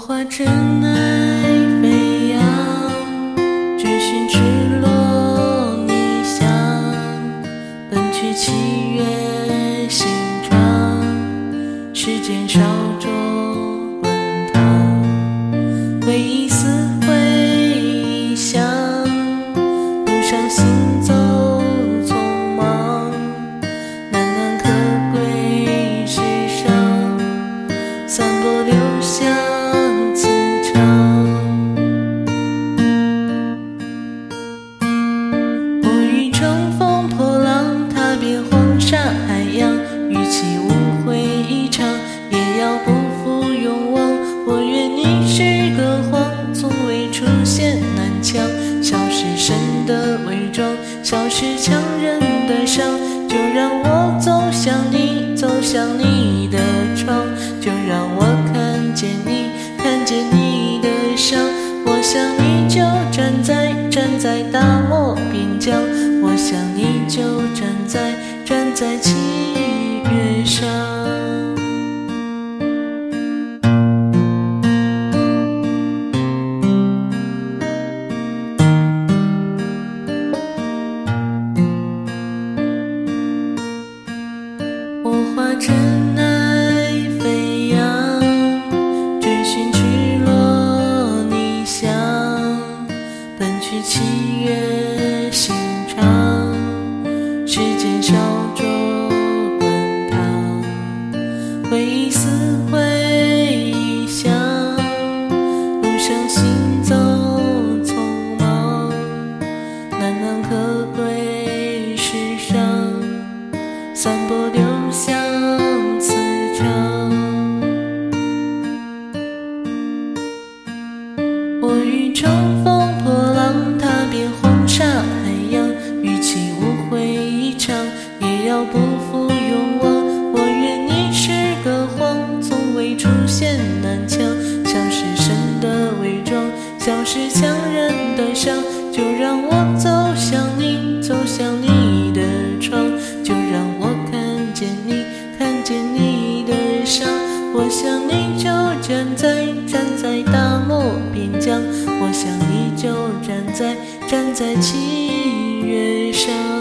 化尘埃飞扬追寻赤裸逆翔奔去七月刑窗时间烧灼滚烫回忆撕毁臆想路上行走匆忙难能可贵世上散播留香就让我走向你，走向你的窗，就让我看见你，看见你的伤。我想你。奔去七月心肠，时间烧灼滚烫，回忆撕毁臆想，路上行是强忍的伤，就让我走向你，走向你的窗，就让我看见你，看见你的伤。我想你就站在站在大漠边疆，我想你就站在站在七月上。